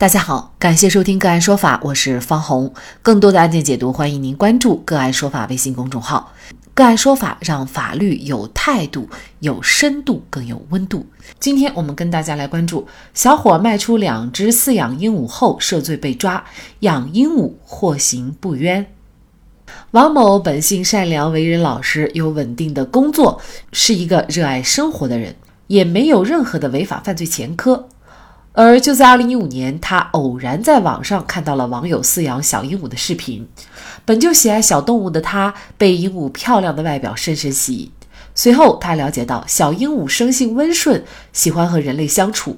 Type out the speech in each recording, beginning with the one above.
大家好，感谢收听个案说法，我是方红。更多的案件解读，欢迎您关注个案说法微信公众号。个案说法让法律有态度、有深度、更有温度。今天我们跟大家来关注：小伙卖出两只饲养鹦鹉后涉罪被抓，养鹦鹉获刑不冤。王某本性善良，为人老实，有稳定的工作，是一个热爱生活的人，也没有任何的违法犯罪前科。而就在二零一五年，他偶然在网上看到了网友饲养小鹦鹉的视频。本就喜爱小动物的他，被鹦鹉漂亮的外表深深吸引。随后，他了解到小鹦鹉生性温顺，喜欢和人类相处，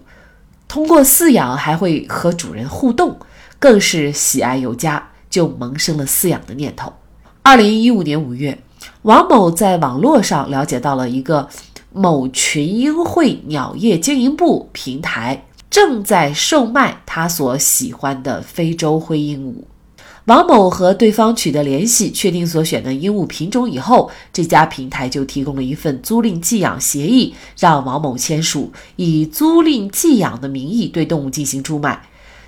通过饲养还会和主人互动，更是喜爱有加，就萌生了饲养的念头。二零一五年五月，王某在网络上了解到了一个某群英会鸟业经营部平台。正在售卖他所喜欢的非洲灰鹦鹉。王某和对方取得联系，确定所选的鹦鹉品种以后，这家平台就提供了一份租赁寄养协议，让王某签署，以租赁寄养的名义对动物进行出卖。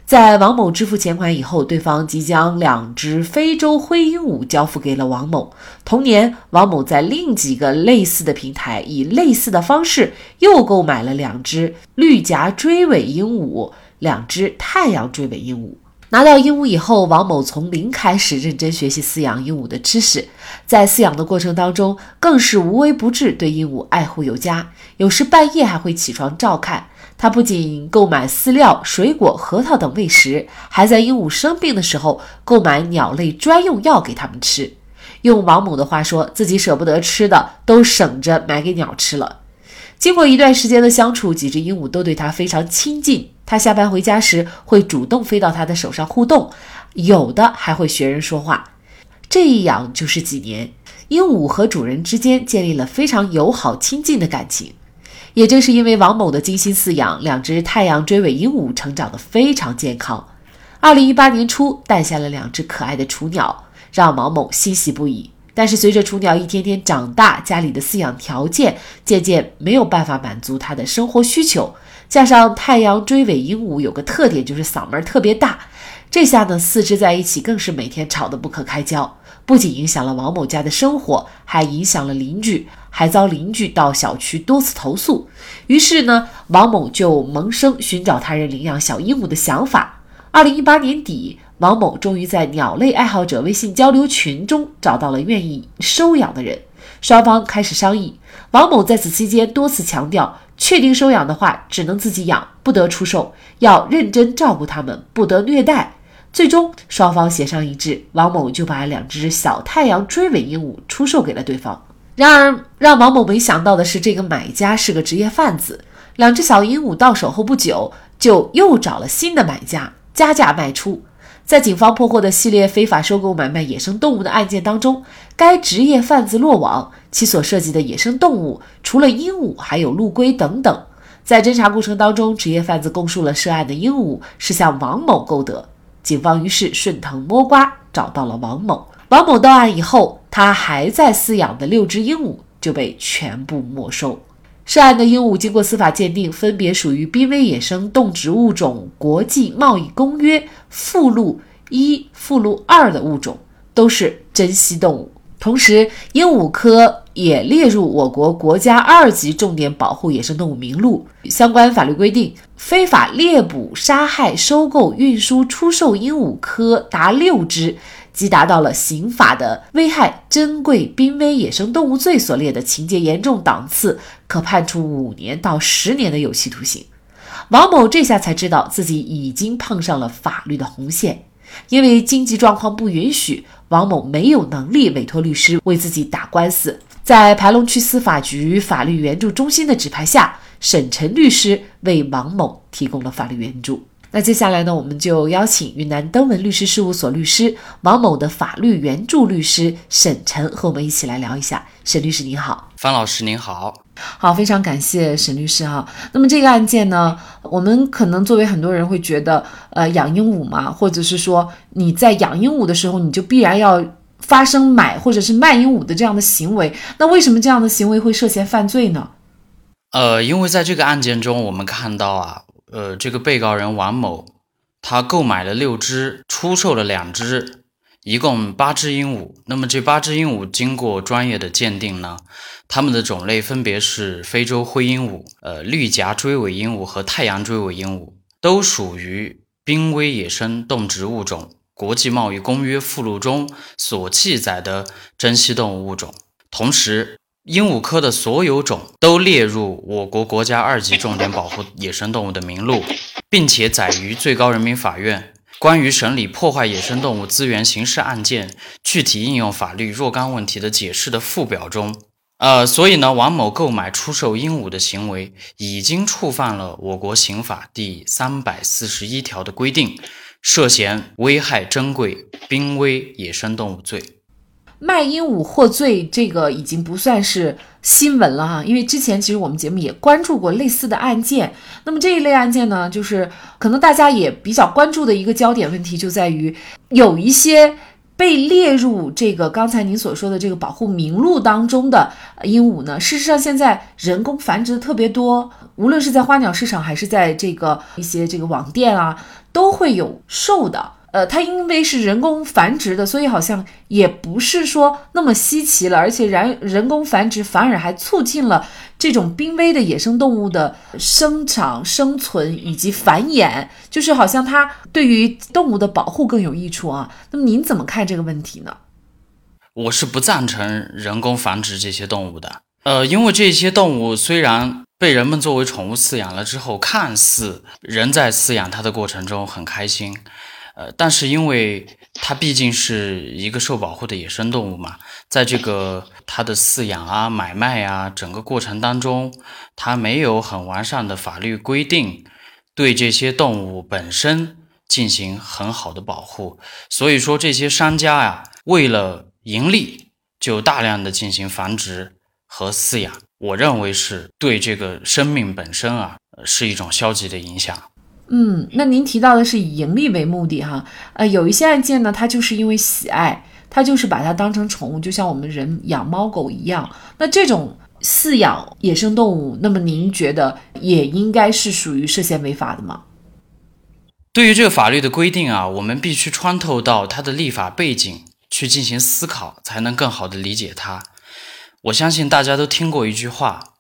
在王某支付钱款以后，对方即将两只非洲灰鹦鹉交付给了王某。同年，王某在另几个类似的平台以类似的方式又购买了两只绿颊追尾鹦鹉、两只太阳追尾鹦鹉。拿到鹦鹉以后，王某从零开始认真学习饲养鹦鹉的知识，在饲养的过程当中更是无微不至，对鹦鹉爱护有加，有时半夜还会起床照看。他不仅购买饲料、水果、核桃等喂食，还在鹦鹉生病的时候购买鸟类专用药给它们吃。用王某的话说，自己舍不得吃的都省着买给鸟吃了。经过一段时间的相处，几只鹦鹉都对他非常亲近。他下班回家时会主动飞到他的手上互动，有的还会学人说话。这一养就是几年，鹦鹉和主人之间建立了非常友好亲近的感情。也正是因为王某的精心饲养，两只太阳追尾鹦鹉成长得非常健康。二零一八年初诞下了两只可爱的雏鸟，让王某欣喜不已。但是随着雏鸟一天天长大，家里的饲养条件渐渐没有办法满足他的生活需求，加上太阳追尾鹦鹉有个特点就是嗓门特别大，这下呢四只在一起更是每天吵得不可开交。不仅影响了王某家的生活，还影响了邻居，还遭邻居到小区多次投诉。于是呢，王某就萌生寻找他人领养小鹦鹉的想法。二零一八年底，王某终于在鸟类爱好者微信交流群中找到了愿意收养的人，双方开始商议。王某在此期间多次强调，确定收养的话，只能自己养，不得出售，要认真照顾它们，不得虐待。最终，双方协商一致，王某就把两只小太阳追尾鹦鹉出售给了对方。然而，让王某没想到的是，这个买家是个职业贩子。两只小鹦鹉到手后不久，就又找了新的买家，加价卖出。在警方破获的系列非法收购买卖野生动物的案件当中，该职业贩子落网。其所涉及的野生动物，除了鹦鹉，还有陆龟等等。在侦查过程当中，职业贩子供述了涉案的鹦鹉是向王某购得。警方于是顺藤摸瓜找到了王某。王某到案以后，他还在饲养的六只鹦鹉就被全部没收。涉案的鹦鹉经过司法鉴定，分别属于濒危野生动植物种国际贸易公约附录一、附录二的物种，都是珍稀动物。同时，鹦鹉科也列入我国国家二级重点保护野生动物名录。相关法律规定，非法猎捕、杀害、收购、运输、出售鹦鹉科达六只，即达到了刑法的危害珍贵濒危野生动物罪所列的情节严重档次，可判处五年到十年的有期徒刑。王某这下才知道自己已经碰上了法律的红线。因为经济状况不允许，王某没有能力委托律师为自己打官司。在盘龙区司法局法律援助中心的指派下，沈晨律师为王某提供了法律援助。那接下来呢，我们就邀请云南登文律师事务所律师王某的法律援助律师沈晨和我们一起来聊一下。沈律师您好，方老师您好，好，非常感谢沈律师哈。那么这个案件呢，我们可能作为很多人会觉得，呃，养鹦鹉嘛，或者是说你在养鹦鹉的时候，你就必然要发生买或者是卖鹦鹉的这样的行为。那为什么这样的行为会涉嫌犯罪呢？呃，因为在这个案件中，我们看到啊。呃，这个被告人王某，他购买了六只，出售了两只，一共八只鹦鹉。那么这八只鹦鹉经过专业的鉴定呢，它们的种类分别是非洲灰鹦鹉、呃绿颊锥尾鹦鹉和太阳锥尾鹦鹉，都属于濒危野生动植物种。国际贸易公约附录中所记载的珍稀动物物种，同时，鹦鹉科的所有种都列入我国国家二级重点保护野生动物的名录，并且载于最高人民法院关于审理破坏野生动物资源刑事案件具体应用法律若干问题的解释的附表中。呃，所以呢，王某购买、出售鹦鹉的行为已经触犯了我国刑法第三百四十一条的规定。涉嫌危害珍贵濒危野生动物罪，卖鹦鹉获罪，这个已经不算是新闻了哈。因为之前其实我们节目也关注过类似的案件。那么这一类案件呢，就是可能大家也比较关注的一个焦点问题，就在于有一些。被列入这个刚才您所说的这个保护名录当中的鹦鹉呢，事实上现在人工繁殖的特别多，无论是在花鸟市场还是在这个一些这个网店啊，都会有售的。呃，它因为是人工繁殖的，所以好像也不是说那么稀奇了，而且人人工繁殖反而还促进了这种濒危的野生动物的生长、生存以及繁衍，就是好像它对于动物的保护更有益处啊。那么您怎么看这个问题呢？我是不赞成人工繁殖这些动物的。呃，因为这些动物虽然被人们作为宠物饲养了之后，看似人在饲养它的过程中很开心。呃，但是因为它毕竟是一个受保护的野生动物嘛，在这个它的饲养啊、买卖啊整个过程当中，它没有很完善的法律规定，对这些动物本身进行很好的保护，所以说这些商家呀，为了盈利，就大量的进行繁殖和饲养，我认为是对这个生命本身啊，是一种消极的影响。嗯，那您提到的是以盈利为目的哈，呃，有一些案件呢，它就是因为喜爱，它就是把它当成宠物，就像我们人养猫狗一样。那这种饲养野生动物，那么您觉得也应该是属于涉嫌违法的吗？对于这个法律的规定啊，我们必须穿透到它的立法背景去进行思考，才能更好的理解它。我相信大家都听过一句话，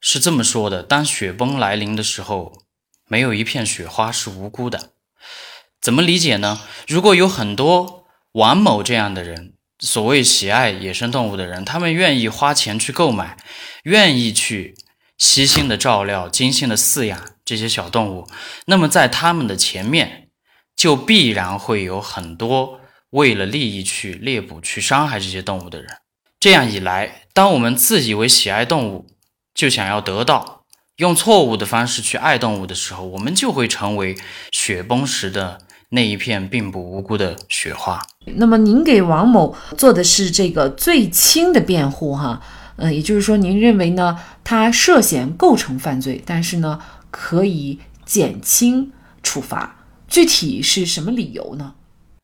是这么说的：当雪崩来临的时候。没有一片雪花是无辜的，怎么理解呢？如果有很多王某这样的人，所谓喜爱野生动物的人，他们愿意花钱去购买，愿意去悉心的照料、精心的饲养这些小动物，那么在他们的前面，就必然会有很多为了利益去猎捕、去伤害这些动物的人。这样一来，当我们自以为喜爱动物，就想要得到。用错误的方式去爱动物的时候，我们就会成为雪崩时的那一片并不无辜的雪花。那么，您给王某做的是这个最轻的辩护，哈，呃，也就是说，您认为呢，他涉嫌构成犯罪，但是呢，可以减轻处罚。具体是什么理由呢？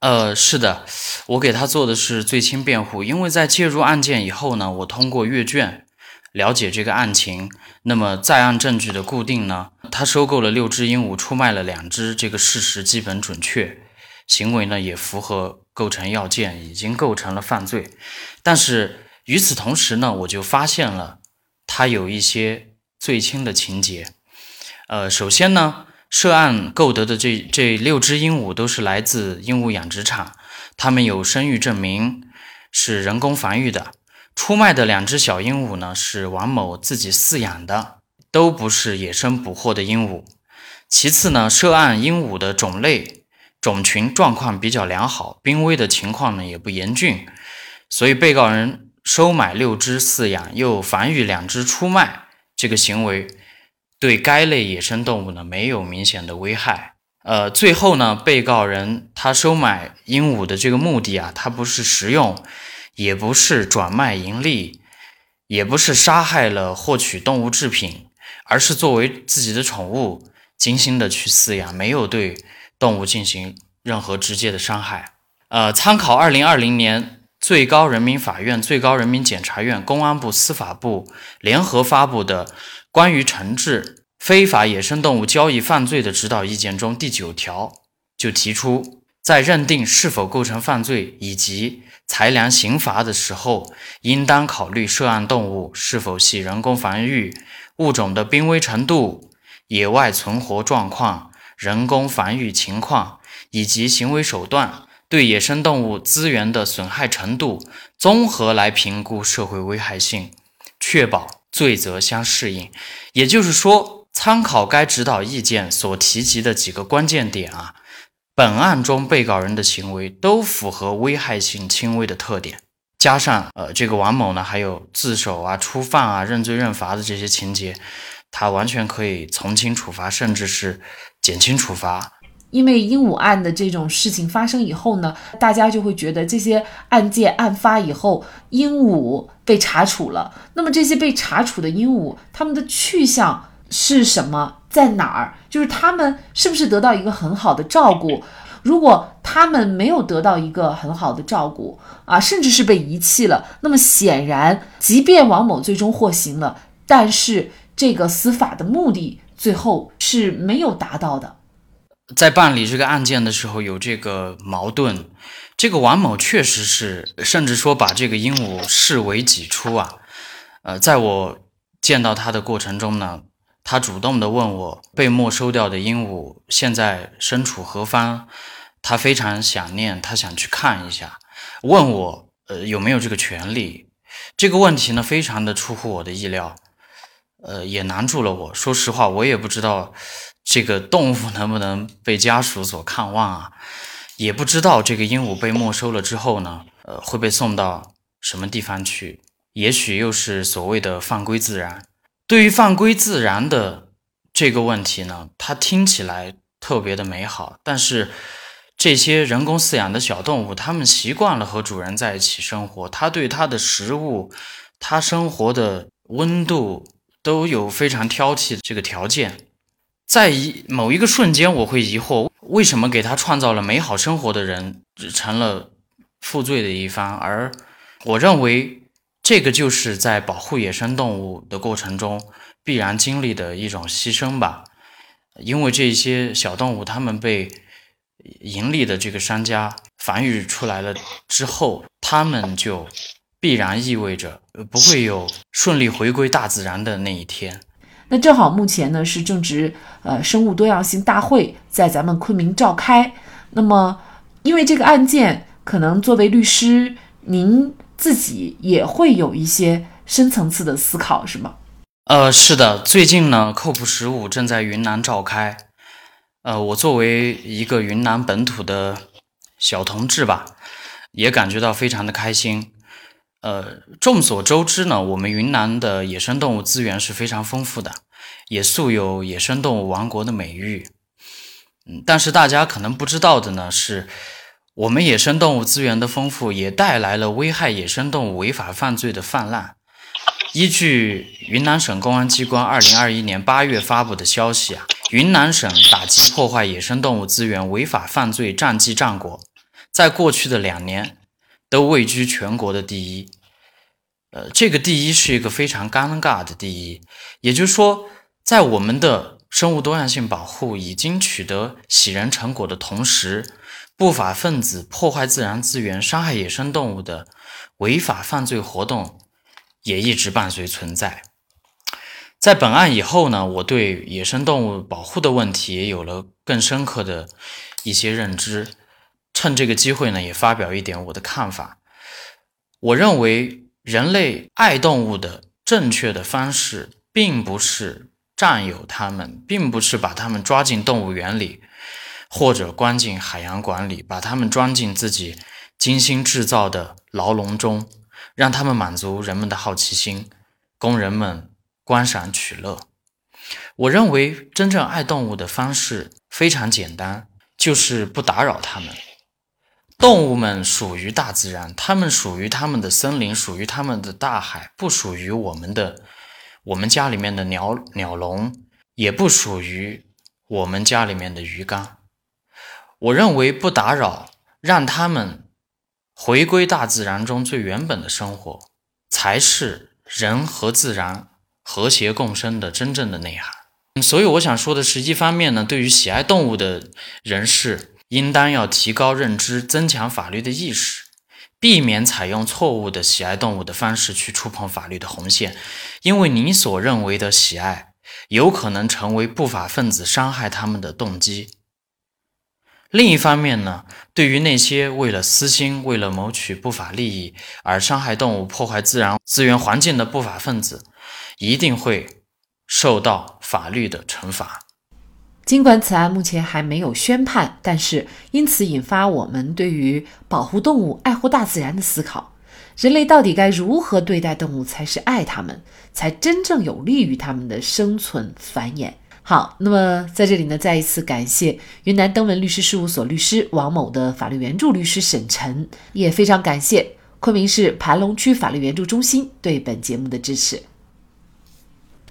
呃，是的，我给他做的是最轻辩护，因为在介入案件以后呢，我通过阅卷。了解这个案情，那么在案证据的固定呢？他收购了六只鹦鹉，出卖了两只，这个事实基本准确，行为呢也符合构成要件，已经构成了犯罪。但是与此同时呢，我就发现了他有一些最轻的情节。呃，首先呢，涉案购得的这这六只鹦鹉都是来自鹦鹉养殖场，他们有生育证明，是人工繁育的。出卖的两只小鹦鹉呢，是王某自己饲养的，都不是野生捕获的鹦鹉。其次呢，涉案鹦鹉的种类、种群状况比较良好，濒危的情况呢也不严峻，所以被告人收买六只饲养，又繁育两只出卖，这个行为对该类野生动物呢没有明显的危害。呃，最后呢，被告人他收买鹦鹉的这个目的啊，他不是食用。也不是转卖盈利，也不是杀害了获取动物制品，而是作为自己的宠物精心的去饲养，没有对动物进行任何直接的伤害。呃，参考二零二零年最高人民法院、最高人民检察院、公安部、司法部联合发布的关于惩治非法野生动物交易犯罪的指导意见中第九条就提出，在认定是否构成犯罪以及裁量刑罚的时候，应当考虑涉案动物是否系人工繁育、物种的濒危程度、野外存活状况、人工繁育情况以及行为手段对野生动物资源的损害程度，综合来评估社会危害性，确保罪责相适应。也就是说，参考该指导意见所提及的几个关键点啊。本案中被告人的行为都符合危害性轻微的特点，加上呃这个王某呢还有自首啊、初犯啊、认罪认罚的这些情节，他完全可以从轻处罚，甚至是减轻处罚。因为鹦鹉案的这种事情发生以后呢，大家就会觉得这些案件案发以后，鹦鹉被查处了，那么这些被查处的鹦鹉，它们的去向是什么？在哪儿？就是他们是不是得到一个很好的照顾？如果他们没有得到一个很好的照顾啊，甚至是被遗弃了，那么显然，即便王某最终获刑了，但是这个司法的目的最后是没有达到的。在办理这个案件的时候，有这个矛盾。这个王某确实是，甚至说把这个鹦鹉视为己出啊。呃，在我见到他的过程中呢。他主动的问我被没收掉的鹦鹉现在身处何方，他非常想念，他想去看一下，问我呃有没有这个权利。这个问题呢非常的出乎我的意料，呃也难住了我。说实话，我也不知道这个动物能不能被家属所看望啊，也不知道这个鹦鹉被没收了之后呢，呃会被送到什么地方去，也许又是所谓的放归自然。对于放归自然的这个问题呢，它听起来特别的美好，但是这些人工饲养的小动物，它们习惯了和主人在一起生活，它对它的食物、它生活的温度都有非常挑剔的这个条件。在一某一个瞬间，我会疑惑，为什么给它创造了美好生活的人成了负罪的一方？而我认为。这个就是在保护野生动物的过程中必然经历的一种牺牲吧，因为这些小动物它们被盈利的这个商家繁育出来了之后，它们就必然意味着不会有顺利回归大自然的那一天。那正好目前呢是正值呃生物多样性大会在咱们昆明召开，那么因为这个案件，可能作为律师您。自己也会有一些深层次的思考，是吗？呃，是的，最近呢，COP 十五正在云南召开。呃，我作为一个云南本土的小同志吧，也感觉到非常的开心。呃，众所周知呢，我们云南的野生动物资源是非常丰富的，也素有野生动物王国的美誉。嗯，但是大家可能不知道的呢是。我们野生动物资源的丰富，也带来了危害野生动物违法犯罪的泛滥。依据云南省公安机关二零二一年八月发布的消息啊，云南省打击破坏野生动物资源违法犯罪战绩战果，在过去的两年都位居全国的第一。呃，这个第一是一个非常尴尬的第一，也就是说，在我们的生物多样性保护已经取得喜人成果的同时。不法分子破坏自然资源、伤害野生动物的违法犯罪活动也一直伴随存在。在本案以后呢，我对野生动物保护的问题也有了更深刻的一些认知。趁这个机会呢，也发表一点我的看法。我认为，人类爱动物的正确的方式，并不是占有它们，并不是把它们抓进动物园里。或者关进海洋馆里，把它们装进自己精心制造的牢笼中，让它们满足人们的好奇心，供人们观赏取乐。我认为真正爱动物的方式非常简单，就是不打扰它们。动物们属于大自然，它们属于它们的森林，属于它们的大海，不属于我们的我们家里面的鸟鸟笼，也不属于我们家里面的鱼缸。我认为不打扰，让他们回归大自然中最原本的生活，才是人和自然和谐共生的真正的内涵。所以我想说的是，一方面呢，对于喜爱动物的人士，应当要提高认知，增强法律的意识，避免采用错误的喜爱动物的方式去触碰法律的红线，因为你所认为的喜爱，有可能成为不法分子伤害他们的动机。另一方面呢，对于那些为了私心、为了谋取不法利益而伤害动物、破坏自然资源环境的不法分子，一定会受到法律的惩罚。尽管此案目前还没有宣判，但是因此引发我们对于保护动物、爱护大自然的思考：人类到底该如何对待动物才是爱它们，才真正有利于它们的生存繁衍？好，那么在这里呢，再一次感谢云南登文律师事务所律师王某的法律援助律师沈晨，也非常感谢昆明市盘龙区法律援助中心对本节目的支持。